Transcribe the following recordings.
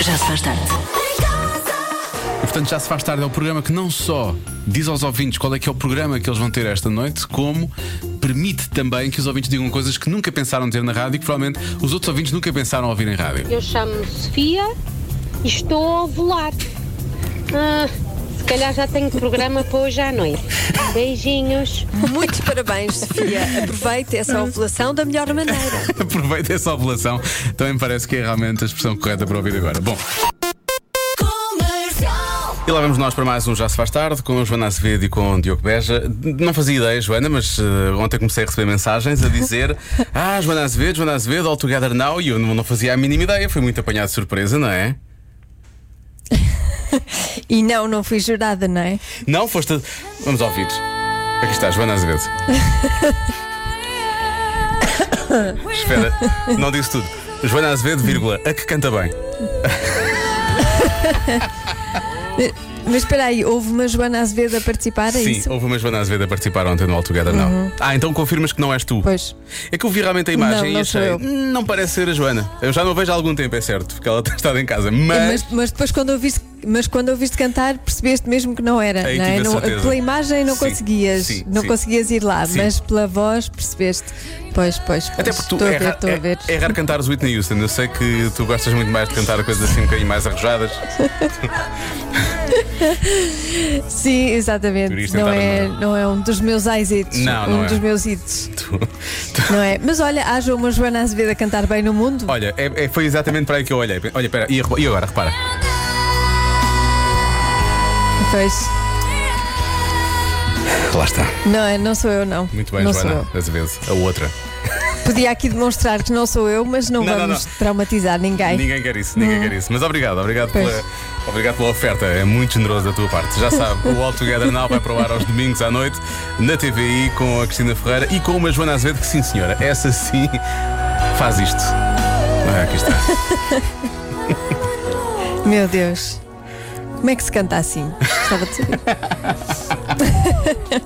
Já se faz tarde. E, portanto, já se faz tarde. É o programa que não só diz aos ouvintes qual é que é o programa que eles vão ter esta noite, como permite também que os ouvintes digam coisas que nunca pensaram ter na rádio e que provavelmente os outros ouvintes nunca pensaram ouvir em rádio. Eu chamo-me Sofia e estou a ovular. Ah, se calhar já tenho programa para hoje à noite. Beijinhos. Muitos parabéns, Sofia. Aproveite essa ovulação da melhor maneira. Aproveita essa ovulação. Também me parece que é realmente a expressão correta para ouvir agora. Bom. E lá vamos nós para mais um Já Se Faz Tarde com Joana Azevedo e com Diogo Beja. Não fazia ideia, Joana, mas uh, ontem comecei a receber mensagens a dizer: Ah, Joana Azevedo, Joana Azevedo, all together now. E eu não, não fazia a mínima ideia. Foi muito apanhado de surpresa, não é? E não, não fui jurada, não é? Não, foste. Vamos ouvir. Aqui está, Joana Azevedo. Espera, não disse tudo. Joana Azevedo, vírgula, a que canta bem. Mas espera aí, houve uma Joana Azevedo a participar, é Sim, isso? houve uma Joana Azevedo a participar ontem no All Together Now. Ah, então confirmas que não és tu. Pois. É que eu vi realmente a imagem Não, e não sou achei. eu. "Hum, Não parece ser a Joana. Eu já não vejo há algum tempo, é certo, porque ela tem estado em casa. Mas. Mas, mas depois quando ouviste, mas quando ouviste cantar percebeste mesmo que não era, Aí não é? a Não- pela imagem não Sim, conseguias, sim, não sim. conseguias ir lá, mas pela voz percebeste. Pois, pois, pois. Até porque tu estou é, a ver, estou a é- ver. é raro cantar os Whitney Houston. Eu sei que tu gostas muito mais de cantar coisas assim um bocadinho mais arrojadas. Sim, exatamente. Não é, uma- não é um dos meus hits, Não, um não é. dos meus hits. Tu- tu- Não é? Mas olha, haja uma Joana Azevedo a cantar bem no mundo. Olha, é- é- foi exatamente para aí que eu olhei. Olha, espera, e, e agora, repara. Pois. Lá está. Não, é, não sou eu, não. Muito bem, não Joana, às vezes. A outra. Podia aqui demonstrar que não sou eu, mas não, Não, não, vamos não. traumatizar ninguém. Ninguém quer isso, ninguém quer isso. Mas obrigado, obrigado Pois. pela, obrigado pela oferta. É muito generoso da tua parte. Já sabe, o All Together Now vai para o ar aos domingos à noite na TVI com a Cristina Ferreira e com uma Joana Azevedo que, sim senhora, essa sim faz isto. Ah, aqui está. Meu Deus. Como é que se canta assim? Gostava de saber.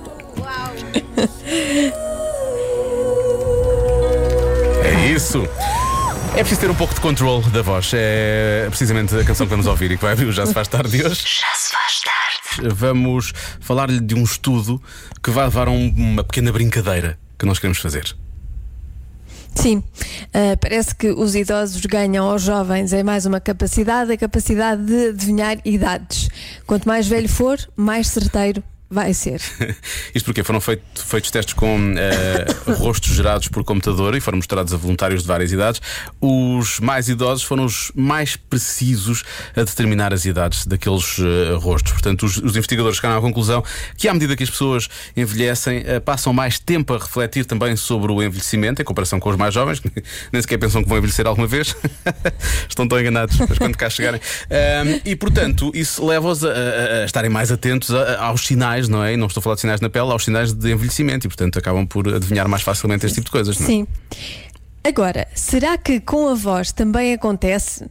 É isso. É preciso ter um pouco de controle da voz. É precisamente a canção que vamos ouvir e que vai abrir o Já Se Faz Tarde de hoje. Já se faz tarde. Vamos falar-lhe de um estudo que vai levar a um- uma pequena brincadeira que nós queremos fazer. Sim, ah, parece que os idosos ganham aos jovens é mais uma capacidade, a capacidade de adivinhar idades. Quanto mais velho for, mais certeiro vai ser. Isto porque foram feito- feitos testes com eh, rostos gerados por computador e foram mostrados a voluntários de várias idades. Os mais idosos foram os mais precisos a determinar as idades daqueles eh, rostos. Portanto, os, os investigadores chegaram à conclusão que, à medida que as pessoas envelhecem, eh, passam mais tempo a refletir também sobre o envelhecimento, em comparação com os mais jovens, que nem sequer pensam que vão envelhecer alguma vez. Estão tão enganados, mas quando cá chegarem. E, portanto, isso leva-os a, a- a estarem mais atentos a- aos sinais, não é? E não estou a falar de sinais na pele, aos sinais de envelhecimento e, portanto, acabam por adivinhar mais facilmente este tipo de coisas, não é? Sim. Agora, será que com a voz também acontece?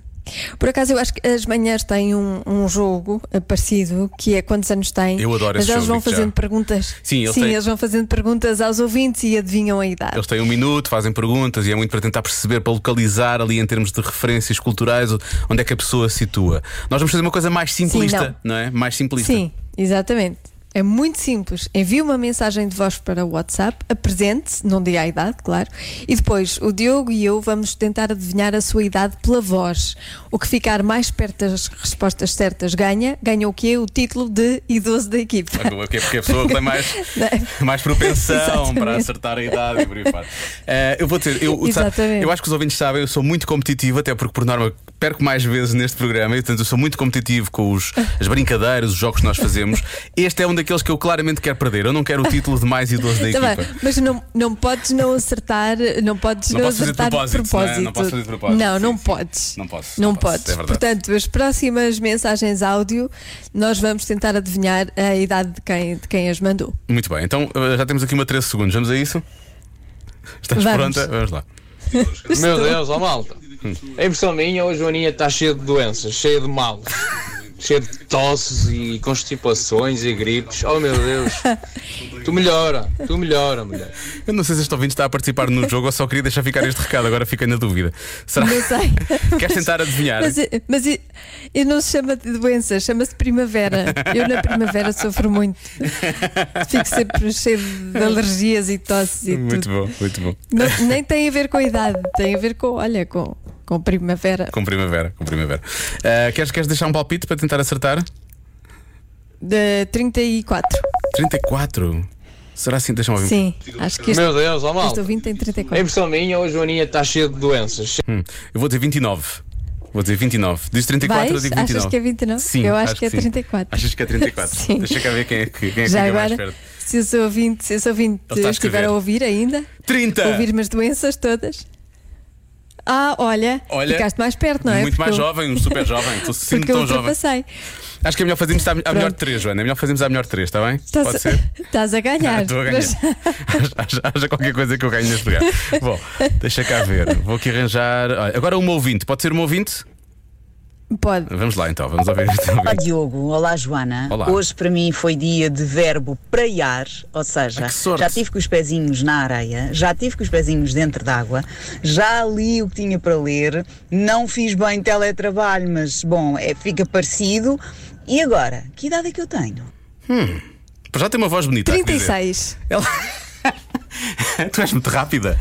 Por acaso, eu acho que as manhãs têm um, um jogo eh, parecido, que é quantos anos têm. Eu adoro Mas esse eles jogo, vão digo-te já. fazendo perguntas. Sim, eles Sim têm- eles vão fazendo perguntas aos ouvintes e adivinham a idade. Eles têm um minuto, fazem perguntas e é muito para tentar perceber, para localizar ali em termos de referências culturais onde é que a pessoa se situa. Nós vamos fazer uma coisa mais simplista, não. não é? Mais simplista. Sim, exatamente. É muito simples. Envie uma mensagem de voz para o WhatsApp, apresente-se, não diga a idade, claro, e depois o Diogo e eu vamos tentar adivinhar a sua idade pela voz. O que ficar mais perto das respostas certas ganha. Ganha o quê? O título de idoso da equipa. Porque porque a pessoa que tem mais, é? mais propensão para acertar a idade e por aí fora. Eh, eu vou dizer, eu, sabe, eu acho que os ouvintes sabem, eu sou muito competitivo, até porque por norma perco mais vezes neste programa, e portanto eu sou muito competitivo com os, as brincadeiras, os jogos que nós fazemos. Este é um daqueles que eu claramente quero perder. Eu não quero o título de mais idoso da Tá bem, equipa. mas não, não podes não acertar, não podes Não não, posso fazer de acertar propósito, não é? Não posso fazer de propósito. Não, não Sim, sim. podes. Não posso, Não não posso, podes. é verdade. Portanto, as próximas mensagens áudio, nós vamos tentar adivinhar a idade de quem, de quem as mandou. Muito bem, então eh, já temos aqui uma 13 segundos. Vamos a isso? Estás Vamos. pronta? Vamos lá. Meu Deus, ó malta. A impressão minha, hoje a Joaninha está cheia de doenças, cheia de mal. cheio de tosses e constipações e gripes. Oh meu Deus. Tu melhora, tu melhora, mulher. Eu não sei se este ouvinte está a participar no jogo ou só queria deixar ficar este recado, agora fiquei na dúvida. Será Não sei. Queres tentar adivinhar? Mas, mas não se chama de doença, chama-se primavera. Eu na primavera sofro muito. Fico sempre cheio de alergias e tosses e Muito tudo. bom, muito bom. Não- nem tem a ver com a idade, tem a ver com, olha, com, com primavera. Com primavera, com primavera. Ah, queres, queres deixar um palpite para tentar acertar? De 34. 34. Será assim? Deixa-me ouvir. Sim, acho que este, Meu Deus, ó mal. este ouvinte tem A 34. impressão minha, hoje a Joaninha está cheia de doenças. Hum, eu vou dizer 29. Vou dizer 29. Diz 34, eu Vais? digo 29. Achas que é 29? Sim, Eu acho que é sim. 34. Achas que é 34? Sim. Deixa cá ver quem é que, quem é Já mais agora, perto. se esse ouvinte, se ouvinte Ele está a estiver a ouvir ainda, 30! ouvir-me as doenças todas. Ah, olha, Olha, ficaste mais perto, não é? Muito mais eu- jovem, um super jovem. Estou eu tão jovem. Acho que é melhor fazermos a, melhor de 3, Joana. É melhor fazermos a melhor de 3, está bem? Estás, Pode a, ser? estás a ganhar. Estou a ganhar. mas- haja, haja qualquer coisa que eu ganhe neste lugar. Bom, deixa cá ver. Vou aqui arranjar. Olha, agora uma ouvinte. Pode ser uma ouvinte? Pode. Vamos lá então, vamos ouvir este Olá. Diogo, olá Joana. Olá. Hoje para mim foi dia de verbo praiar, ou seja, Ah, já tive com os pezinhos na areia, já tive com os pezinhos dentro d'água, já li o que tinha para ler, não fiz bem teletrabalho, mas bom, é, fica parecido. E agora, que idade é que eu tenho? Já tem uma voz bonita. há que dizer. 36. Ela... tu és muito rápida.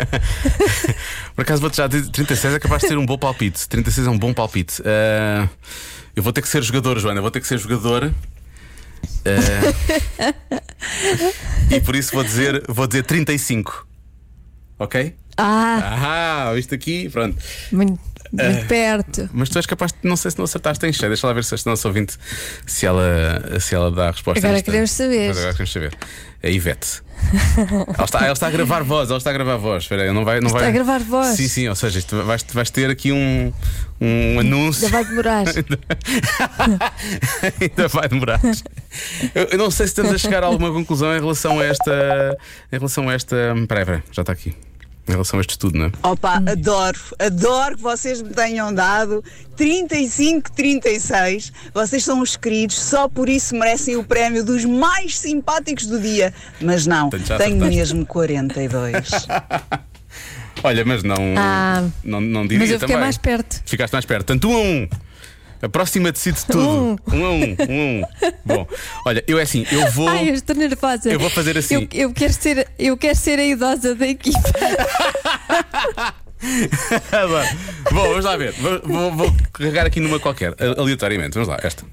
Por acaso vou-te já dizer: 36 é capaz de ter um bom palpite. 36 é um bom palpite. Ah, eu vou ter que ser jogador, Joana. Vou ter que ser jogador. Ah, e por isso vou dizer, vou dizer 35. Ok? Ah, Ah, isto aqui, pronto. muito, muito perto. Mas tu és capaz de, não sei se não acertaste em cheio. Deixa lá ver se este nosso ouvinte se ela, se ela dá a resposta. Agora esta. queremos saber. Mas agora queremos saber. É a Ivete. Ela, está, ela está a gravar voz, ela está a gravar voz. Espera aí, não vai, não Está vai... a gravar voz. Sim, sim, ou seja, isto vais, vais ter aqui um, um anúncio. Já vai demorar. Ainda vai demorar. Eu, eu não sei se estamos a chegar a alguma conclusão em relação a esta. Em relação a esta. Peraí, já está aqui. Em relação a este estudo, não é? Opa, Hum. adoro, adoro que vocês me tenham dado 35, 36. Vocês são os queridos, só por isso merecem o prémio dos mais simpáticos do dia. Mas não, tenho mesmo 42. Olha, mas não. Ah, não, não diria Mas eu fiquei também. mais perto. Ficaste mais perto. Tanto um a um. A próxima decide tudo. Um a um, um a um. Bom, olha, eu é assim, eu vou. Ai, eu estou nervosa. Eu vou fazer assim. Eu, eu quero ser, eu quero ser a idosa da equipa. Bom, vamos lá ver. Vou, vou, vou carregar aqui numa qualquer, aleatoriamente. Vamos lá, esta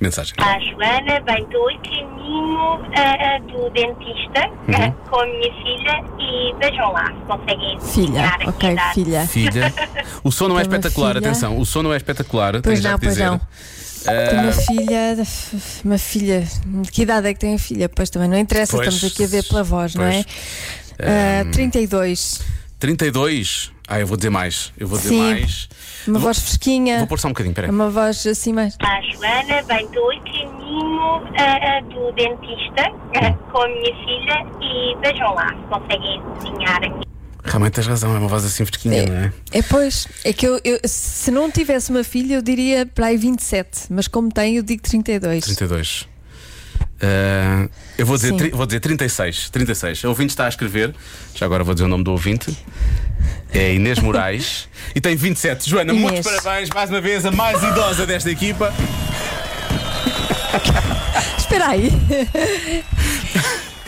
mensagem. A Joana, bem, estou em caminho ah, do dentista ah, com a minha filha e vejam lá se conseguem Filha, ok, filha. Filha. O som não é Tem espetacular, filha. atenção. O som não é espetacular. Pois não, pois dizer. não. Tenho uma filha, uma filha. De que idade é que tem a filha? Pois também não interessa, Pois, estamos aqui a ver pela voz, não é? pois. Ah, 32. 32. Ah, eu vou dizer mais. Eu vou dizer Sim. mais. Uma Vou- voz fresquinha. Vou pôr só um bocadinho, peraí. Uma voz assim mais. A Joana, bem, estou em caminho ah, ah, do dentista ah, com a minha filha e vejam lá se conseguem adivinhar a que Realmente tens razão, é uma voz assim fresquinha, não é? É pois, é que eu, eu- se não tivesse uma filha, eu diria para aí 27, mas como tenho, eu digo 32. 32. Ah, eu vou dizer, tri- vou dizer 36. 36. O ouvinte está a escrever. Já agora vou dizer o nome do ouvinte. É Inês Moraes. e tem 27. Joana, Inês. muitos parabéns mais uma vez, a mais idosa desta equipa. Espera aí.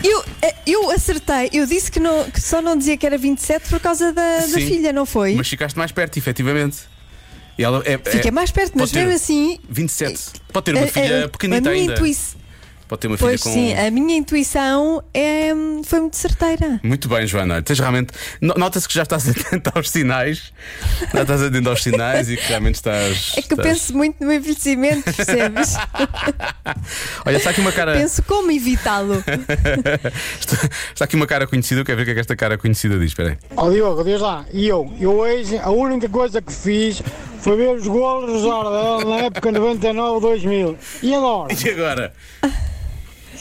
Eu, eu acertei, eu disse que, não, que só não dizia que era 27 por causa da, da Sim. filha, não foi? Mas ficaste mais perto, efetivamente. E ela é, Fica é- mais perto, mas mesmo assim. 27. Pode ter uma a- filha a- pequenita a minha ainda. intuição. Pode ter uma filha Pois com. sim, a minha intuição é, foi muito certeira. Muito bem, Joana. Tens realmente. no- Nota-se que já estás atento aos sinais. Já estás atento aos sinais e que realmente estás. É que eu estás- penso muito no envelhecimento, percebes? Olha, está aqui uma cara. penso como evitá-lo. Está, está aqui uma cara conhecida. Eu quero ver o que é que esta cara conhecida diz. Espera aí. Ó Diogo, diz lá, e eu, eu hoje a única coisa que fiz foi ver os golos do Jardel na época 99-2000. E agora? E agora?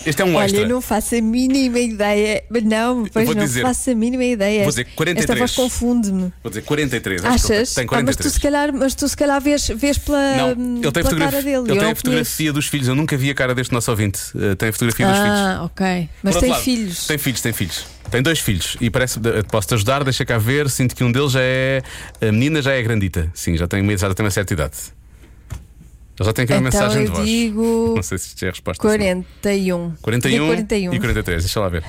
Este é um Olha, extra. eu não faço a mínima ideia. Não, pois vou não dizer- faço a mínima ideia. vou dizer 43. Esta voz confunde-me. Vou dizer 43. acho que ele Achas? Tem Ah, mas 43. tu se calhar, mas tu se calhar vês, vês pela, Não, ele tem, pela fotografia, cara dele. ele eu tem a fotografia dos filhos. Eu nunca vi a cara deste nosso ouvinte. Uh, tem a fotografia dos filhos. Ah, ok. Mas tem lado, filhos. Tem filhos, tem filhos. Tem dois filhos e parece posso-te ajudar, deixa cá ver. Sinto que um deles já é. A menina já é grandita. Sim, já tem, já tem uma certa idade. Ele já tem aqui uma Então mensagem eu de voz. digo Não sei se isto é a resposta. 41. 41, Digo 41. e 43, deixa lá ver.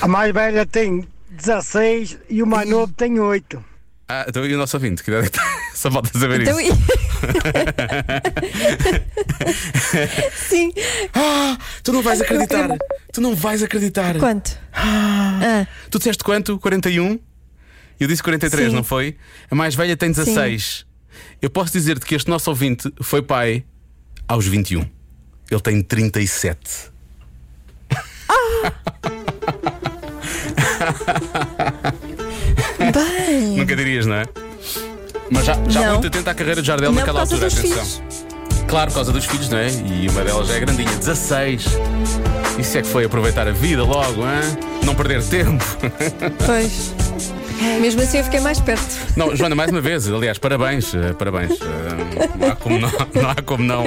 A mais velha tem 16 e o mais novo tem 8. Ah, então e o nosso ouvinte? Que idade é tem? Só falta saber Então, isso. Sim. Tu não vais acreditar. Tu não vais acreditar. Quanto? Ah, Tu disseste quanto? 41? Eu disse 43, Sim. não foi? A mais velha tem 16. Eu posso dizer-te que este nosso ouvinte foi pai aos 21. Ele tem 37. bem. Nunca dirias, não é? Mas já, já Não. muito atento à carreira de Jardel Não naquela altura, atenção. Claro, por causa dos filhos, não é? E uma delas já é grandinha, 16. Isso é que foi aproveitar a vida logo, hein? não perder tempo. Pois. Mesmo assim eu fiquei mais perto. Não, Joana, mais uma vez, aliás, parabéns, eh, parabéns. Eh, Não há como não, não há como não,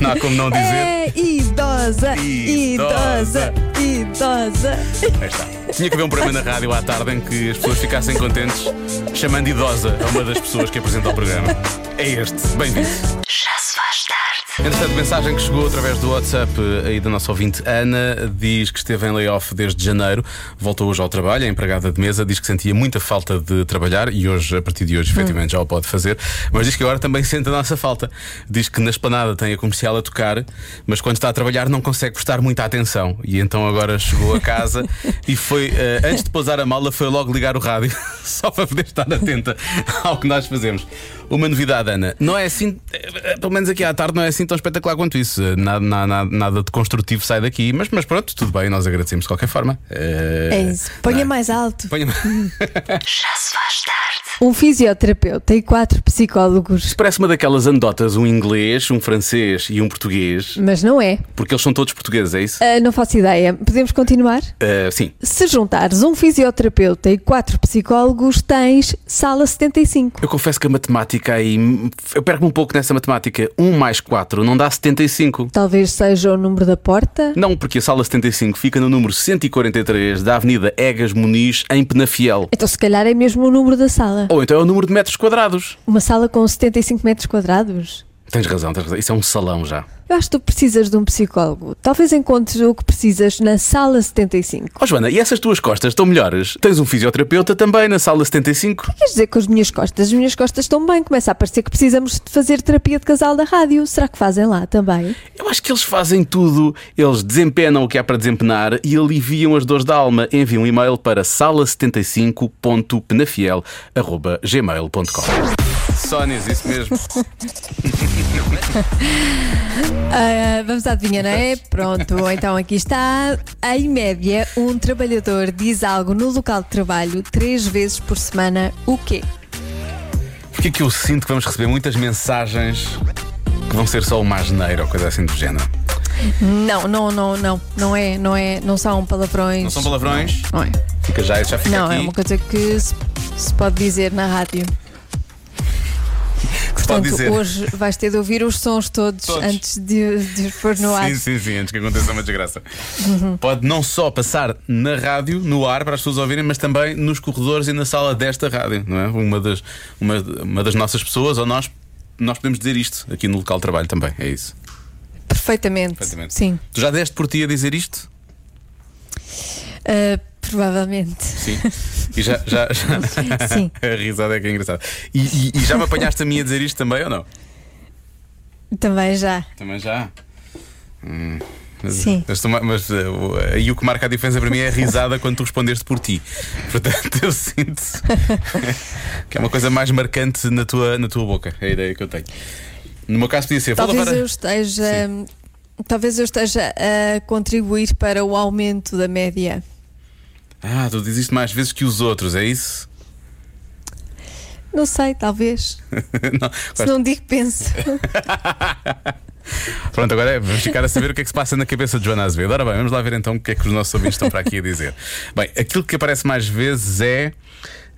não há como não dizer. É idosa, Idosa. idosa, idosa. Aí está. Tinha que haver um programa na rádio à tarde em que as pessoas ficassem contentes, chamando idosa a uma das pessoas que apresenta o programa. É este, bem-vindo. Entretanto, mensagem que chegou através do WhatsApp eh, aí da nossa ouvinte Ana diz que esteve em layoff desde janeiro, voltou hoje ao trabalho, é empregada de mesa, diz que sentia muita falta de trabalhar e hoje, a partir de hoje, efetivamente já o pode fazer, mas diz que agora também sente a nossa falta. Diz que na esplanada tem a comercial a tocar, mas quando está a trabalhar não consegue prestar muita atenção e então agora chegou a casa e foi, eh, antes de pousar a mala, foi logo ligar o rádio só para poder estar atenta ao que nós fazemos. Uma novidade, Ana, não é assim, eh, pelo menos aqui à tarde, não é assim tão espetacular quanto isso. Nada, nada, nada de construtivo sai daqui, mas, mas pronto, tudo bem, nós agradecemos de qualquer forma. Eh, É isso. Ponha não é? mais alto. Ponha- Já se faz tarde. Um fisioterapeuta e quatro psicólogos. Parece uma daquelas anedotas, um inglês, um francês e um português, Mas não é. porque eles são todos portugueses, é isso? Ah, não faço ideia. Podemos continuar? Eh, sim. Se juntares um fisioterapeuta e quatro psicólogos, tens sala 75. Eu confesso que a matemática aí. Eu perco-me um pouco nessa matemática. 1 mais 4 não dá 75. Talvez seja o número da porta. Não, porque a sala 75 fica no número 143 da Avenida Egas Muniz, em Penafiel. Então, se calhar é mesmo o número da sala. Ou então é o número de metros quadrados. Uma sala com 75 metros quadrados. Tens razão, tens razão. Isso é um salão já. Eu acho que tu precisas de um psicólogo. Talvez encontres o que precisas na sala 75. Ó Joana, e essas tuas costas estão melhores? Tens um fisioterapeuta também na sala 75? Queres dizer que as minhas costas? As minhas costas estão bem. Começa a parecer que precisamos de fazer terapia de casal da rádio. Será que fazem lá também? Eu acho que eles fazem tudo. Eles desempenam o que há para desempenar e aliviam as dores da alma. Envie um e-mail para sala75.penafiel.gmail.com Sónias, isso mesmo. Ah, vamos à adivinha, não é? Pronto, então aqui está. Em média, um trabalhador diz algo no local de trabalho três vezes por semana. O quê? Porque é que eu sinto que vamos receber muitas mensagens que vão ser só uma asneira ou coisa assim do género? Não, não, não, não. Não é, não é, não são palavrões. Não são palavrões? Não é. Fica já, isso já fica Não, aqui. é uma coisa que se, se pode dizer na rádio. Portanto, dizer. hoje vais ter de ouvir os sons todos, Todos. antes de, de pôr no ar. Sim, sim, sim, antes que aconteça uma desgraça. Pode não só passar na rádio, no ar, para as pessoas ouvirem, mas também nos corredores e na sala desta rádio, não é? Uma das, uma, uma das nossas pessoas, ou nós, nós podemos dizer isto aqui no local de trabalho também, é isso. Perfeitamente. Perfeitamente. Sim. Tu já deste por ti a dizer isto? Ah, provavelmente. Sim. E já. já, já... Sim. a risada é que é engraçada. E, e- e já me apanhaste a mim a dizer isto também ou não? Também já. Também já. Hum, mas, Sim. Mas, mas, o- aí o que marca a diferença para mim é a risada quando tu respondeste por ti. Portanto, eu sinto que é uma coisa mais marcante na tua, na tua boca. É a ideia que eu tenho. No meu caso, podia ser. Talvez lavar a- eu esteja. Talvez eu esteja a contribuir para o aumento da média. Ah, tu dizes isto mais vezes que os outros, é isso? Não sei, talvez. não, Se não digo, penso. Pronto, agora é, vamos ficar a saber o que é que se passa na cabeça de Joana Azevedo. Ora bem, vamos lá ver então o que é que os nossos ouvintes estão para aqui a dizer. Bem, aquilo que aparece mais vezes é.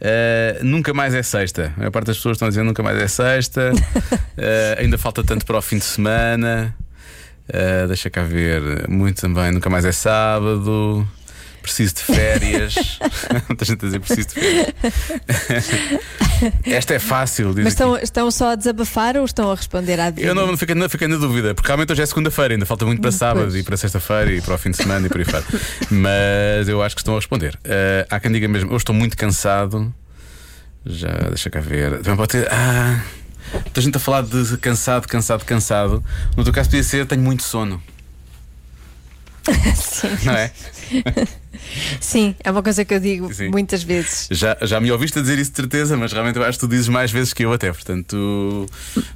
eh, nunca mais é sexta. A maior parte das pessoas estão a dizer nunca mais é sexta. Eh, ainda falta tanto para o fim de semana. Eh, deixa cá ver. Muito também. Nunca mais é sábado. Preciso de férias. Muita gente a dizer preciso de férias. Esta é fácil. Diz Mas aqui. estão, estão só a desabafar ou estão a responder à Eu não, não, fiquei, não fiquei na dúvida, porque realmente hoje é segunda-feira, ainda falta muito para sábado Pois. e para sexta-feira e para o fim de semana e por aí fora. Mas eu acho que estão a responder. Eh, há quem diga mesmo, eu estou muito cansado. Já, deixa cá ver. Também pode ter. Ah, muita gente a falar de cansado, cansado, cansado. No teu caso, podia ser tenho muito sono. Sim. Não é? Sim, é uma coisa que eu digo Sim. muitas vezes. Já, já me ouviste a dizer isso de certeza, mas realmente eu acho que tu dizes mais vezes que eu até, portanto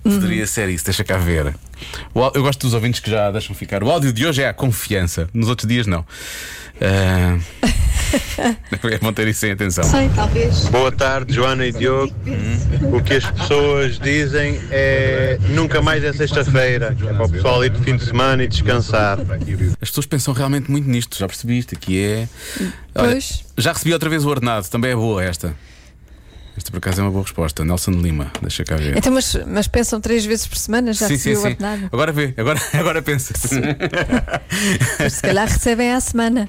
poderia ser isso, deixa cá ver. Eu gosto dos ouvintes que já deixam ficar. O áudio de hoje é a confiança, nos outros dias não. Ah, é bom ter isso em atenção. Boa tarde, Joana e Diogo. O que as pessoas dizem é nunca mais é sexta-feira. É para o pessoal ir de fim de semana e descansar. As pessoas pensam realmente muito nisto, já percebi isto aqui é. Olha, Pois. já recebi outra vez o ordenado, também é boa esta. Esta por acaso é uma boa resposta. Nelson Lima, deixa cá ver. Então, mas, mas pensam três vezes por semana, já sim, sim, recebi o sim. ordenado. Agora vê, agora, agora pensa. Mas se calhar recebem à semana.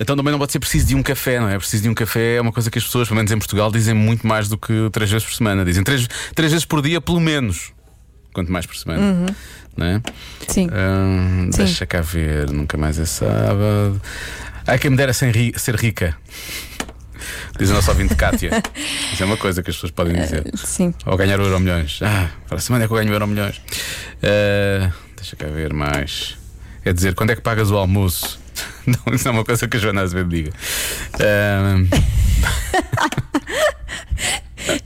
Então também não pode ser preciso de um café, não é? Preciso de um café é uma coisa que as pessoas, pelo menos em Portugal, dizem muito mais do que três vezes por semana. Dizem três, três vezes por dia, pelo menos. Quanto mais por semana. Não é? Sim. Hum, Sim. deixa cá ver, nunca mais é sábado. Ai, quem me dera ser rica. Diz a nossa ouvinte Kátia. Isso é uma coisa que as pessoas podem dizer. Sim. Ou ganhar o euro milhões. Ah, para a semana é que eu ganho o euro milhões. Ah, deixa cá ver mais. É dizer, quando é que pagas o almoço? Não, isso não é uma coisa que a Joana Azevedo diga. Ah,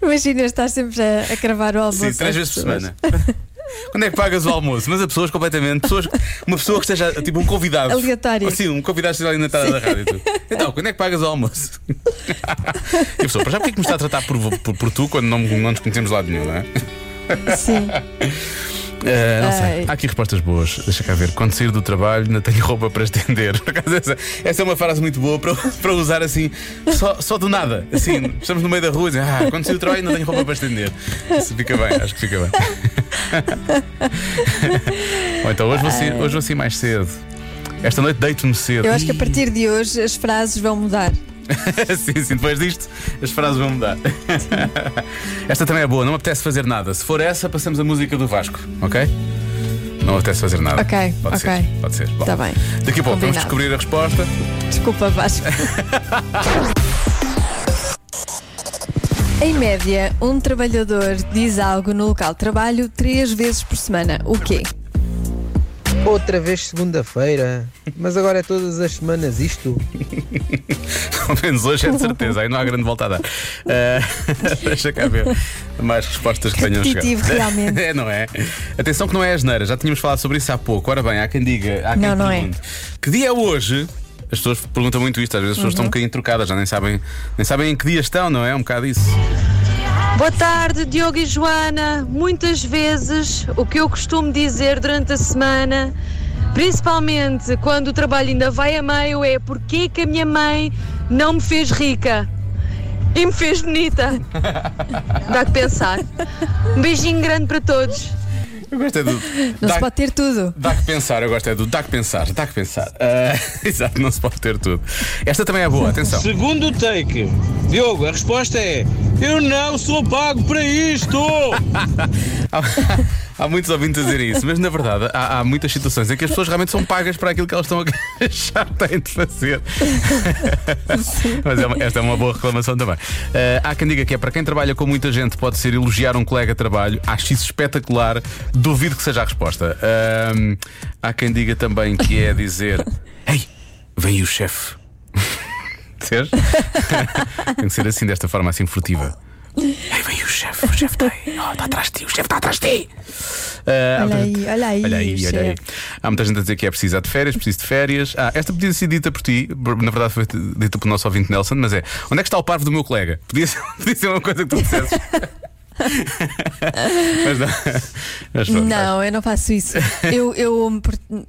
Imagina estar sempre a, a cravar o almoço. sim, três vezes por semana. Quando é que pagas o almoço? Mas a pessoas completamente. Pessoas, uma pessoa que esteja, tipo um convidado. Aleatório. Sim, um convidado que esteja ali na entrada da rádio. e tudo. Então, quando é que pagas o almoço? E a pessoa, para já, porque é que me está a tratar por, por, por tu quando não, não nos conhecemos de lado nenhum, não é? Sim. Ah, não sei. Há aqui respostas boas. Deixa cá ver. Quando sair do trabalho, ainda tenho roupa para estender. Por acaso, essa, essa é uma frase muito boa para, para usar assim, só, só do nada. Assim, estamos no meio da rua e dizem, ah, quando sair do trabalho, ainda tenho roupa para estender. Isso fica bem, acho que fica bem. Ou então, hoje vou, assim, hoje vou assim mais cedo. Esta noite deito-me cedo. Eu acho que a partir de hoje as frases vão mudar. sim, sim, depois disto as frases vão mudar. Esta também é boa, não apetece fazer nada. Se for essa, passamos a música do Vasco, ok? Não apetece fazer nada. Ok, pode ok. ser. Pode ser. Bom, Tá bem. Daqui a pouco vamos Combinado. descobrir a resposta. Desculpa, Vasco. em média, um trabalhador diz algo no local de trabalho três vezes por semana. O quê? Outra vez segunda-feira. Mas agora é todas as semanas isto. Pelo menos hoje é de certeza, aí não há grande volta a dar. Eh, deixa cá ver mais respostas que tenham chegado. Realmente. é, não é? Atenção que não é asneira, já tínhamos falado sobre isso há pouco. Ora bem, há quem diga, há quem Não, não é. Que dia é hoje? As pessoas perguntam muito isto, às vezes as pessoas Uhum. estão um bocadinho trocadas, já nem sabem, nem sabem em que dia estão, não é? Um bocado isso. Boa tarde, Diogo e Joana. Muitas vezes o que eu costumo dizer durante a semana, principalmente quando o trabalho ainda vai a meio, é porque que a minha mãe não me fez rica e me fez bonita. Dá que pensar. Um beijinho grande para todos. Eu gosto é do. Não dá, se pode ter tudo. dá que pensar, eu gosto é do dá que pensar, dá que pensar. Ah, exato, não se pode ter tudo. Esta também é boa, atenção. Segundo take, Diogo, a resposta é: Eu não sou pago para isto! Há, muitos ouvintes a dizer isso, mas na verdade há, há muitas situações em que as pessoas realmente são pagas para aquilo que elas estão a achar têm de fazer. mas é uma- esta é uma boa reclamação também. Ah, há quem diga que é para quem trabalha com muita gente, pode ser elogiar um colega de trabalho. Acho isso espetacular. Duvido que seja a resposta. Ah, há quem diga também que é dizer: Ei, vem o chefe. Percebes? Tem que ser assim, desta forma, assim furtiva. Ei, vem o chefe, o chefe está aí, oh, está atrás de ti, o chefe está atrás de ti. Há Olha gente- aí, olha aí, Olha aí, olha aí. Há muita gente a dizer que é preciso de férias, preciso de férias. Ah, esta podia ser dita por ti, na verdade foi dita pelo nosso ouvinte Nelson, mas é onde é que está o parvo do meu colega? Podia ser, podia ser uma coisa que tu dissesses. mas não. Mas pronto, Não, eu não faço isso. Eu, eu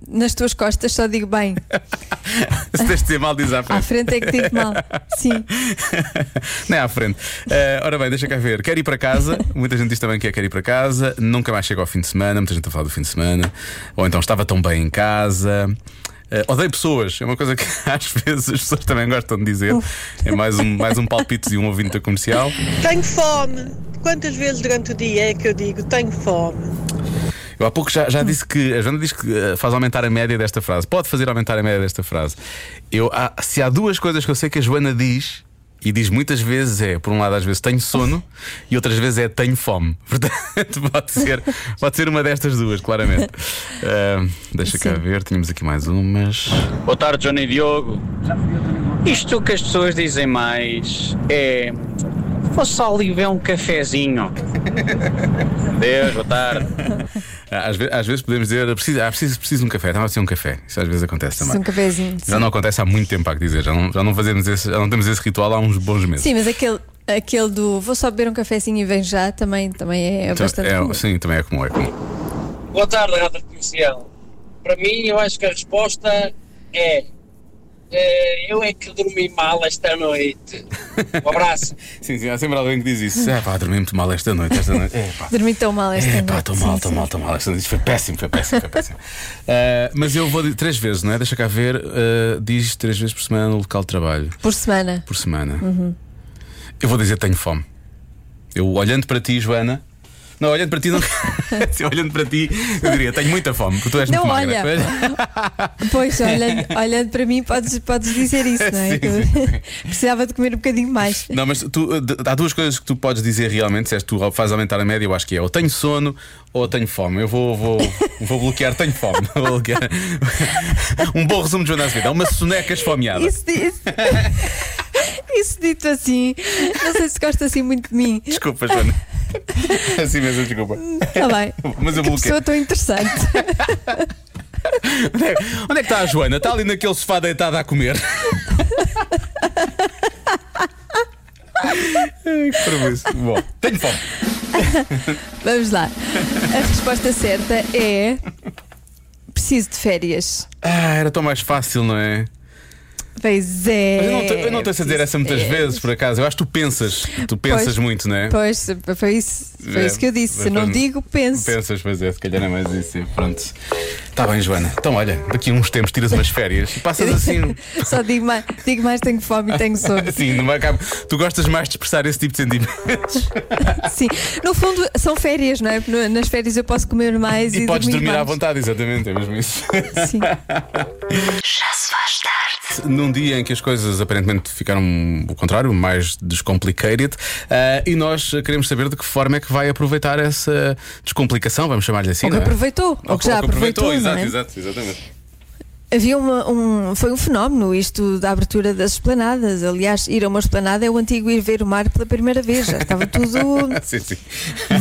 nas tuas costas só digo bem. Se tens de dizer mal, diz à frente. À frente é que digo mal. Sim. Nem à frente. Eh, ora bem, deixa cá ver. Quer ir para casa. Muita gente diz também que é quer ir para casa. Nunca mais chega ao fim de semana. Muita gente a falar do fim de semana. Ou então estava tão bem em casa. Eh, odeio pessoas, é uma coisa que às vezes as pessoas também gostam de dizer. É mais um, mais um palpite de um ouvinte comercial. Tenho fome. Quantas vezes durante o dia é que eu digo tenho fome? Eu há pouco já, já disse que a Joana diz que eh, faz aumentar a média desta frase. Pode fazer aumentar a média desta frase. Eu, há- se há duas coisas que eu sei que a Joana diz. E diz muitas vezes é, por um lado, às vezes tenho sono e outras vezes é tenho fome. Portanto, pode ser, pode ser uma destas duas, claramente. Ah, deixa cá ver, tínhamos aqui mais umas. Boa tarde, Johnny e Diogo. Isto que as pessoas dizem mais é. Vou só ali ver um cafezinho. Deus, boa tarde. Ah, Às, ve- às vezes podemos dizer preciso, ah, preciso, preciso de um café, estava a ser um café. Isso às vezes acontece também. um cafezinho. Já não acontece há muito tempo, há que dizer. Já não, já não fazemos esse, já não temos esse ritual há uns bons meses. Sim, mas aquele, aquele do vou só beber um cafezinho e venho já também, também é Então, bastante. é, comum. sim, também é comum, é comum. Boa tarde, Rádio Comercial. Para mim, eu acho que a resposta é. Eh, eu é que dormi mal esta noite. Um abraço. Sim, sim, há sempre alguém que diz isso. É pá, dormi muito mal esta noite. Esta noite. É pá. Dormi tão mal esta É noite. pá, estou mal, estou mal, estou mal. Esta noite foi péssimo, foi péssimo, foi péssimo. Ah, mas eu vou três vezes, não é? Deixa cá ver. ah, diz três vezes por semana no local de trabalho. Por semana. Por semana. Uhum. Eu vou dizer tenho fome. Eu olhando para ti, Joana. Não, olhando para ti, não. Sim, olhando para ti, eu diria: tenho muita fome, porque tu és Não, muito magra. olha. Pois, olhando, olhando para mim, podes, podes dizer isso, não é? Sim, Que Precisava de comer um bocadinho mais. Não, mas tu, de- há duas coisas que tu podes dizer realmente. Se és tu faz aumentar a média, eu acho que é ou tenho sono ou tenho fome. Eu vou, vou, vou bloquear, tenho fome. Vou bloquear. Um bom resumo de Joana Azevedo. É uma soneca esfomeada. Isso, isso, isso dito assim, não sei se gosta assim muito de mim. Desculpa, Joana. Assim mesmo, desculpa. Está bem. Mas eu Que pessoa tão interessante. Onde é, onde é que está a Joana? Está ali naquele sofá deitada a comer. Ai, que parvoíce. Bom, tenho fome. Vamos lá. A resposta certa é. Preciso de férias. Ah, era tão mais fácil, não é? Pois é. Mas eu não, te- eu não tenho a dizer essa muitas de vezes, por acaso. Eu acho que tu pensas. Tu pensas Pois. muito, não é? Pois, foi isso, foi É, isso que eu disse. Se não digo, penso. Pensas, pois é, se calhar é mais isso. Pronto. Está bem, Joana. Então, olha, daqui a uns tempos tiras umas férias e passas assim. Só digo mais, digo mais tenho fome e tenho sono. Assim, não vai acabar. Tu gostas mais de expressar esse tipo de sentimentos Sim, no fundo são férias, não é? Nas férias eu posso comer mais e, e podes dormir mais. à vontade, exatamente, é mesmo isso. Sim. Já se faz tarde. Num dia em que as coisas aparentemente ficaram o contrário, mais descomplicated, ah, e nós queremos saber de que forma é que vai aproveitar essa descomplicação, vamos chamar-lhe assim. Ou que é? aproveitou, ou que já que aproveitou, exato, não é? exato, exatamente. Havia uma, um, foi um fenómeno isto da abertura das esplanadas. Aliás, ir a uma esplanada é o antigo ir ver o mar pela primeira vez. Já estava tudo sim, sim.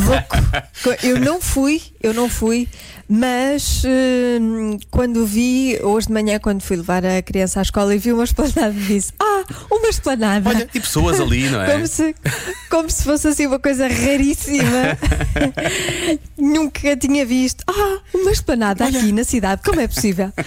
louco. Eu não fui, eu não fui, mas hum, quando vi, hoje de manhã, quando fui levar a criança à escola e vi uma esplanada, disse: Ah, uma esplanada. Olha, e pessoas ali, não é? Como se, como se fosse assim uma coisa raríssima. Nunca tinha visto. Ah, uma esplanada aqui na cidade. Como é possível?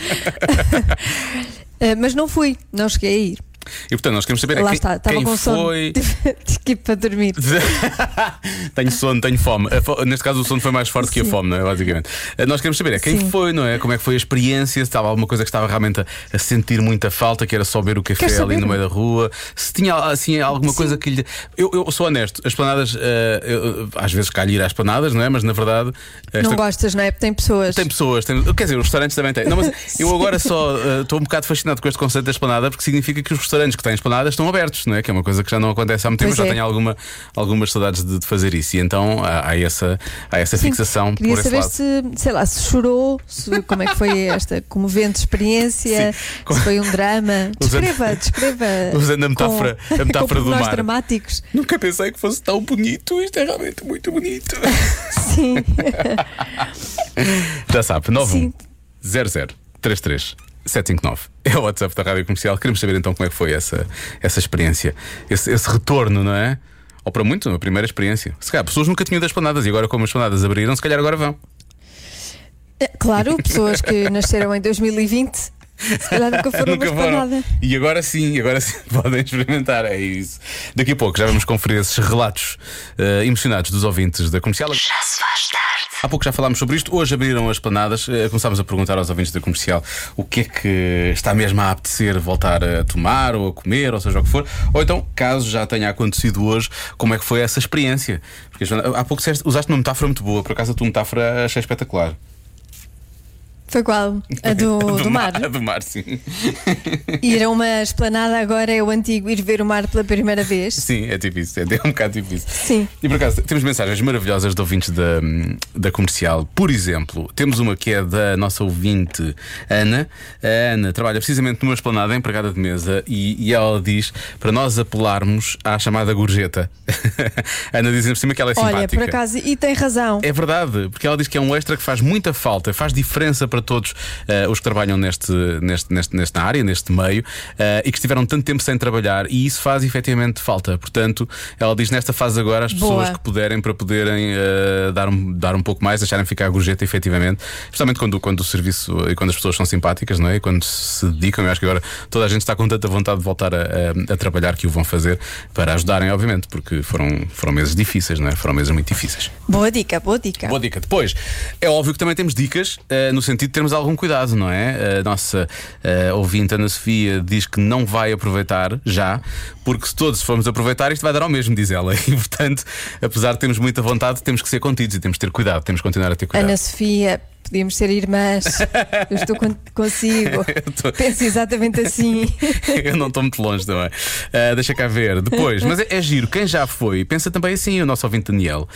Eh, Mas não fui, não cheguei a ir. E portanto, nós queremos saber é Lá quem, está, estava quem com sono. foi. Tive que ir para dormir. tenho sono, tenho fome. Fo- Neste caso, o sono foi mais forte que a Sim. fome, não é? Basicamente. Eh, Nós queremos saber é quem Sim. foi, não é? Como é que foi a experiência? Se estava alguma coisa que estava realmente a, a sentir muita falta, que era só beber o café Quero ali saber. no meio da rua. Se tinha assim alguma coisa que lhe. Eu, eu sou honesto, as planadas, eh, eu- às vezes calho ir às planadas, não é? Mas na verdade. esta- Não gostas, não é? Porque tem pessoas. Tem pessoas, tem, quer dizer, os restaurantes também têm. Não, mas eu agora só eh, estou um bocado fascinado com este conceito da esplanada porque significa que os restaurantes que têm esplanadas estão abertos, não é? Que é uma coisa que já não acontece há muito tempo, Pois já é. tenho alguma, algumas saudades de, de fazer isso. E então há, há essa, há essa Sim, fixação Queria por esse saber lado. se, sei lá, se chorou, se- como é que foi esta comovente experiência, Sim. se foi um drama. Usando- Descreva, descreva. Usando a metáfora- com, a metáfora do mar. dramáticos. Nunca pensei que fosse tão bonito. Isto é realmente muito bonito. Sim. Já sabe, Sim. 91 00 33 759 é o WhatsApp da Rádio Comercial. Queremos saber então como é que foi essa, essa experiência, esse, esse retorno, não é? ou para muito, a primeira experiência. Se calhar, pessoas nunca tinham ido às esplanadas e agora, como as esplanadas abriram, se calhar agora vão. É, Claro, pessoas que nasceram em 2020 se calhar nunca foram Nunca foram. nada. E agora sim, agora sim podem experimentar, é isso. Daqui a pouco já vamos conferir esses relatos eh, emocionados dos ouvintes da comercial. Já se faz tarde. Há pouco já falámos sobre isto, hoje abriram as planadas, eh, começámos a perguntar aos ouvintes da comercial o que é que está mesmo a apetecer voltar a tomar ou a comer, ou seja o que for, ou então, caso já tenha acontecido hoje, como é que foi essa experiência? Porque Joana, há pouco disseste- usaste uma metáfora muito boa, por acaso a tua metáfora achei espetacular. Foi qual? A do, do mar. do mar, sim. Ir a uma esplanada agora é o antigo ir ver o mar pela primeira vez. Sim, é difícil, é um bocado difícil. Sim. E por acaso, temos mensagens maravilhosas de ouvintes da, da comercial. Por exemplo, temos uma que é da nossa ouvinte Ana. A Ana trabalha precisamente numa esplanada empregada de mesa e, e ela diz para nós apelarmos à chamada gorjeta. a Ana diz por cima que ela é Olha, simpática. por acaso, e tem razão. É verdade, porque ela diz que é um extra que faz muita falta, faz diferença para todos eh, os que trabalham neste, neste, neste, nesta área, neste meio, eh, e que estiveram tanto tempo sem trabalhar, e isso faz efetivamente falta. Portanto, ela diz nesta fase agora as pessoas Boa. que puderem para poderem eh, dar, um, dar um pouco mais, deixarem ficar a gorjeta efetivamente, especialmente quando, quando o serviço e quando as pessoas são simpáticas, não é? E quando se dedicam, eu acho que agora toda a gente está com tanta vontade de voltar a, a- a trabalhar que o vão fazer para ajudarem, obviamente, porque foram, foram meses difíceis, não é? Foram meses muito difíceis. Boa dica, boa dica. Boa dica. Depois, é óbvio que também temos dicas eh, no sentido de termos algum cuidado, não é? A nossa eh, ouvinte Ana Sofia diz que não vai aproveitar já, porque se todos formos aproveitar, isto vai dar ao mesmo, diz ela. E portanto, apesar de termos muita vontade, temos que ser contidos e temos que ter cuidado, temos que continuar a ter cuidado. Ana Sofia, podíamos ser irmãs. Eu estou con- consigo. tô- Penso exatamente assim. Eu não estou muito longe também. Ah, deixa cá ver. Depois, mas é, é giro. Quem já foi, pensa também assim. O nosso ouvinte Daniel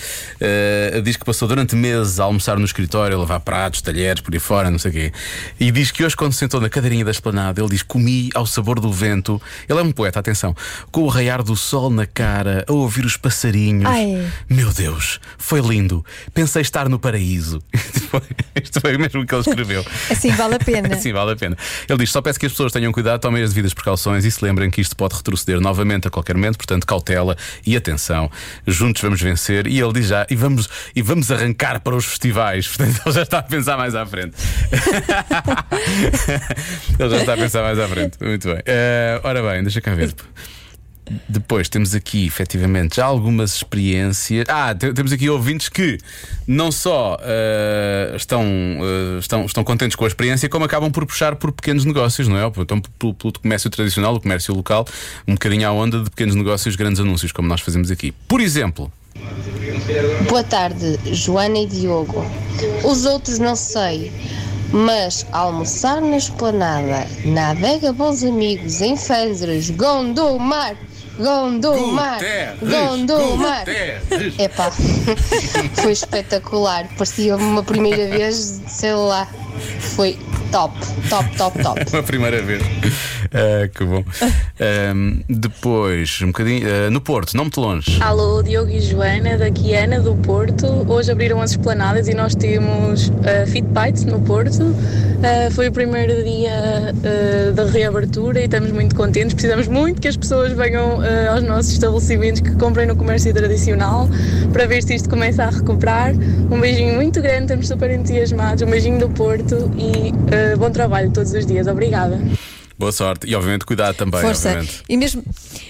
ah, diz que passou durante meses a almoçar no escritório, a lavar pratos, talheres, por aí fora, não sei o quê. E diz que hoje, quando se sentou na cadeirinha da esplanada, ele diz: Comi ao sabor do vento. Ele é um poeta, atenção. Com o raiar do sol na cara, a ouvir os passarinhos. Ai. Meu Deus, foi lindo. Pensei estar no paraíso. Isto foi, mesmo o que ele escreveu. Assim vale a pena. Sim, vale a pena. Ele diz: só peço que as pessoas tenham cuidado, tomem as devidas precauções e se lembrem que isto pode retroceder novamente a qualquer momento, portanto, cautela e atenção. Juntos vamos vencer. E ele diz já: e vamos, e vamos arrancar para os festivais. Portanto, ele já está a pensar mais à frente. ele já está a pensar mais à frente. Muito bem. Eh, ora bem, deixa cá ver. Depois temos aqui, efetivamente, já algumas experiências. Ah, te- temos aqui ouvintes que não só eh, estão, eh, estão, estão contentes com a experiência, como acabam por puxar por pequenos negócios, não é? Então, pelo, pelo comércio tradicional, o comércio local, um bocadinho à onda de pequenos negócios, grandes anúncios, como nós fazemos aqui. Por exemplo, Boa tarde, Joana e Diogo. Os outros não sei, mas almoçar na esplanada, na adega Bons Amigos, em Fanzras, Gondomar, Gondomar, Gondomar. Epá, foi espetacular. Parecia uma primeira vez, sei lá, foi top, top, top, top. uma primeira vez. Ah, que bom. Depois, um bocadinho. ah, no Porto, não muito longe. Alô, Diogo e Joana, daqui Ana do Porto. Hoje abriram as esplanadas e nós temos uh, Fit Bites no Porto. Uh, foi o primeiro dia uh, da reabertura e estamos muito contentes. Precisamos muito que as pessoas venham uh, aos nossos estabelecimentos que comprem no comércio tradicional para ver se isto começa a recuperar. Um beijinho muito grande, estamos super entusiasmados. Um beijinho do Porto e uh, bom trabalho todos os dias. Obrigada. Boa sorte e, obviamente, cuidado também. Força. Obviamente. E mesmo,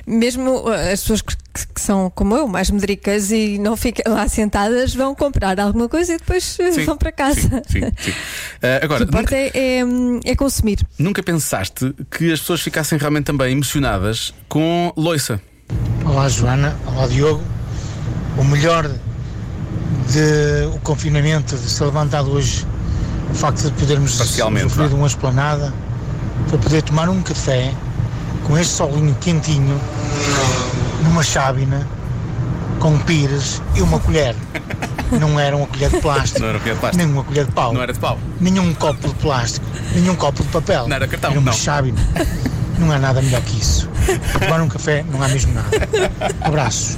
mesmo uh, as pessoas que, que são como eu, mais medricas e não ficam lá sentadas, vão comprar alguma coisa e depois uh, Sim, vão para casa. Sim, sim. Ah, agora, o que importa é, é, hum, é consumir. Nunca pensaste que as pessoas ficassem realmente também emocionadas com loiça? Olá Joana, olá Diogo. O melhor de o confinamento, de ser levantado hoje, o facto de podermos usufruir vá. de uma esplanada, para poder tomar um café com este solinho quentinho, numa chávena, com pires e uma colher. Não era uma colher de plástico, Não era uma colher de plástico. nem uma colher de pau, Não era de pau. nenhum copo de plástico, nenhum copo de papel. Não era cartão, Era uma não. chávena. Não há nada melhor que isso. Tomar um café não há mesmo nada. Abraços.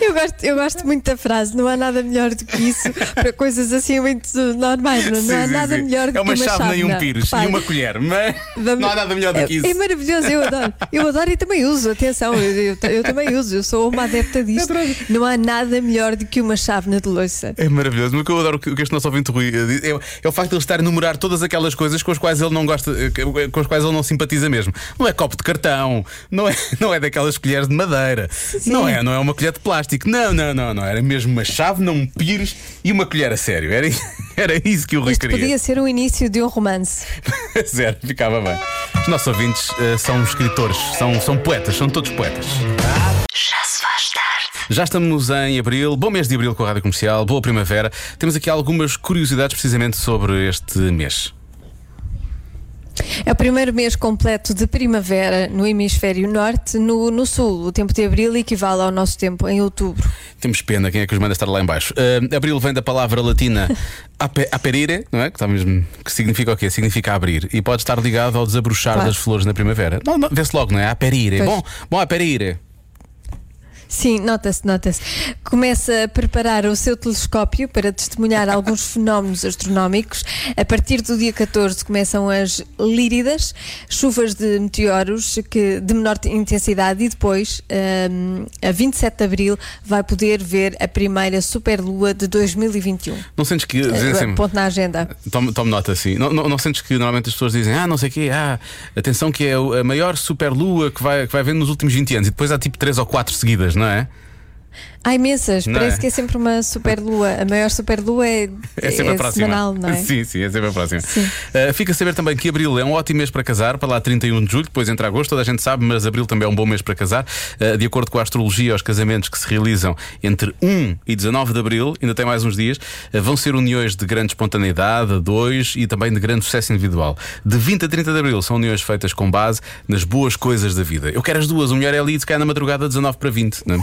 Eu gosto, eu gosto muito da frase, não há nada melhor do que isso para coisas assim muito normais. Não, não Sim, há sim, nada sim. melhor do É uma que uma chávena e um chávena. pires e Repare. uma colher, mas não há nada melhor do que É, isso. é maravilhoso, eu adoro. Eu adoro e também uso, atenção, eu, eu- eu também uso, eu sou uma adepta disto. Não há nada melhor do que uma chávena de louça. É maravilhoso. Mas o que eu adoro o que o que este nosso ouvinte Rui eh, diz é, é o facto de ele estar a enumerar todas aquelas coisas com as quais ele não gosta, eh, com as quais ele não simpatiza mesmo. Não é copo de cartão, não é, não é daquelas colheres de madeira, não é, não é uma colher de plástico. Não, não, não, não. Era mesmo uma chave, não um pires e uma colher a sério. Era, era isso que o Rui Isto queria. podia ser o início de um romance. Zero, ficava bem. Os nossos ouvintes eh, são escritores, são, são poetas, são todos poetas. Já se faz tarde. Já estamos em abril, bom mês de abril com a Rádio Comercial, boa primavera. Temos aqui algumas curiosidades precisamente sobre este mês. É o primeiro mês completo de primavera no hemisfério norte, no, no sul. O tempo de abril equivale ao nosso tempo em outubro. Temos pena, quem é que os manda estar lá em baixo? Ah, abril vem da palavra latina ape- aperire, não é? Que, está mesmo- que significa o quê? Significa abrir. E pode estar ligado ao desabrochar Claro. das flores na primavera. Não, não, vê-se logo, não é? Aperire. Pois. Bom, bom aperire. Sim, nota-se, nota-se. Começa a preparar o seu telescópio para testemunhar alguns fenómenos astronómicos. A partir do dia 14 começam as líridas, chuvas de meteoros que, de menor intensidade, e depois, hum, a 27 de abril, vai poder ver a primeira superlua de 2021. Não sentes que. dizem Eh, sempre- Ponto na agenda. Tome, tome nota assim. Não, não, não sentes que normalmente as pessoas dizem, ah, não sei o quê, ah, atenção que é a maior superlua que vai, que vai haver nos últimos 20 anos. E depois há tipo 3 ou 4 seguidas, não é? Há imensas, Não parece é? que é sempre uma superlua. A maior superlua é, É sempre a próxima. semanal, não é? Sim, sim, é sempre a próxima. Uh, fica a saber também que abril é um ótimo mês para casar, para lá 31 de julho, depois entra agosto, toda a gente sabe, mas abril também é um bom mês para casar. Uh, de acordo com a astrologia, os casamentos que se realizam entre 1 e 19 de abril, ainda tem mais uns dias, uh, vão ser uniões de grande espontaneidade, a dois e também de grande sucesso individual. De 20 a 30 de abril são uniões feitas com base nas boas coisas da vida. Eu quero as duas, o melhor é ali se calhar na madrugada 19 para 20, não é?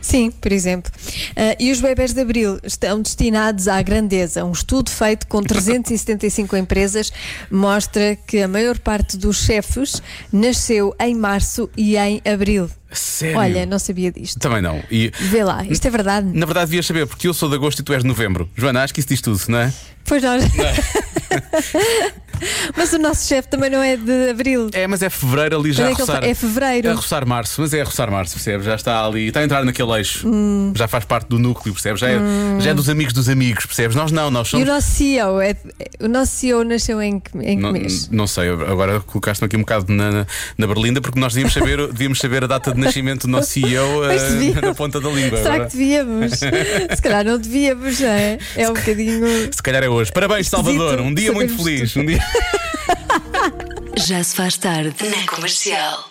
Sim, por exemplo. Ah, e os bebés de abril estão destinados à grandeza. Um estudo feito com 375 empresas mostra que a maior parte dos chefes nasceu em março e em abril. Sério? Olha, não sabia disto. Também não. E Vê lá, isto é verdade. Na verdade, devias saber, porque eu sou de agosto e tu és de novembro. Joana, acho que isso diz tudo, não é? Pois nós. Mas o nosso chefe também não é de abril. É, mas é fevereiro ali já Quando a é que ele roçar. tá- é fevereiro. A roçar março, mas é a roçar março, percebes? Já está ali, está a entrar naquele eixo. Hum. Já faz parte do núcleo, percebes? Já é, Hum. já é dos amigos dos amigos, percebes? Nós não, nós E o somos. nosso CEO, é, o nosso CEO nasceu em que, em que Não, mês? não sei, agora colocaste-me aqui um bocado na, na, na berlinda porque nós devíamos saber, devíamos saber a data de nascimento do nosso CEO Pois eh, na ponta da língua. Será agora. que devíamos? Se calhar não devíamos, não é? É um bocadinho. Se calhar é hoje. Parabéns, Salvador. Um dia muito feliz. Um dia. Já se faz tarde na comercial.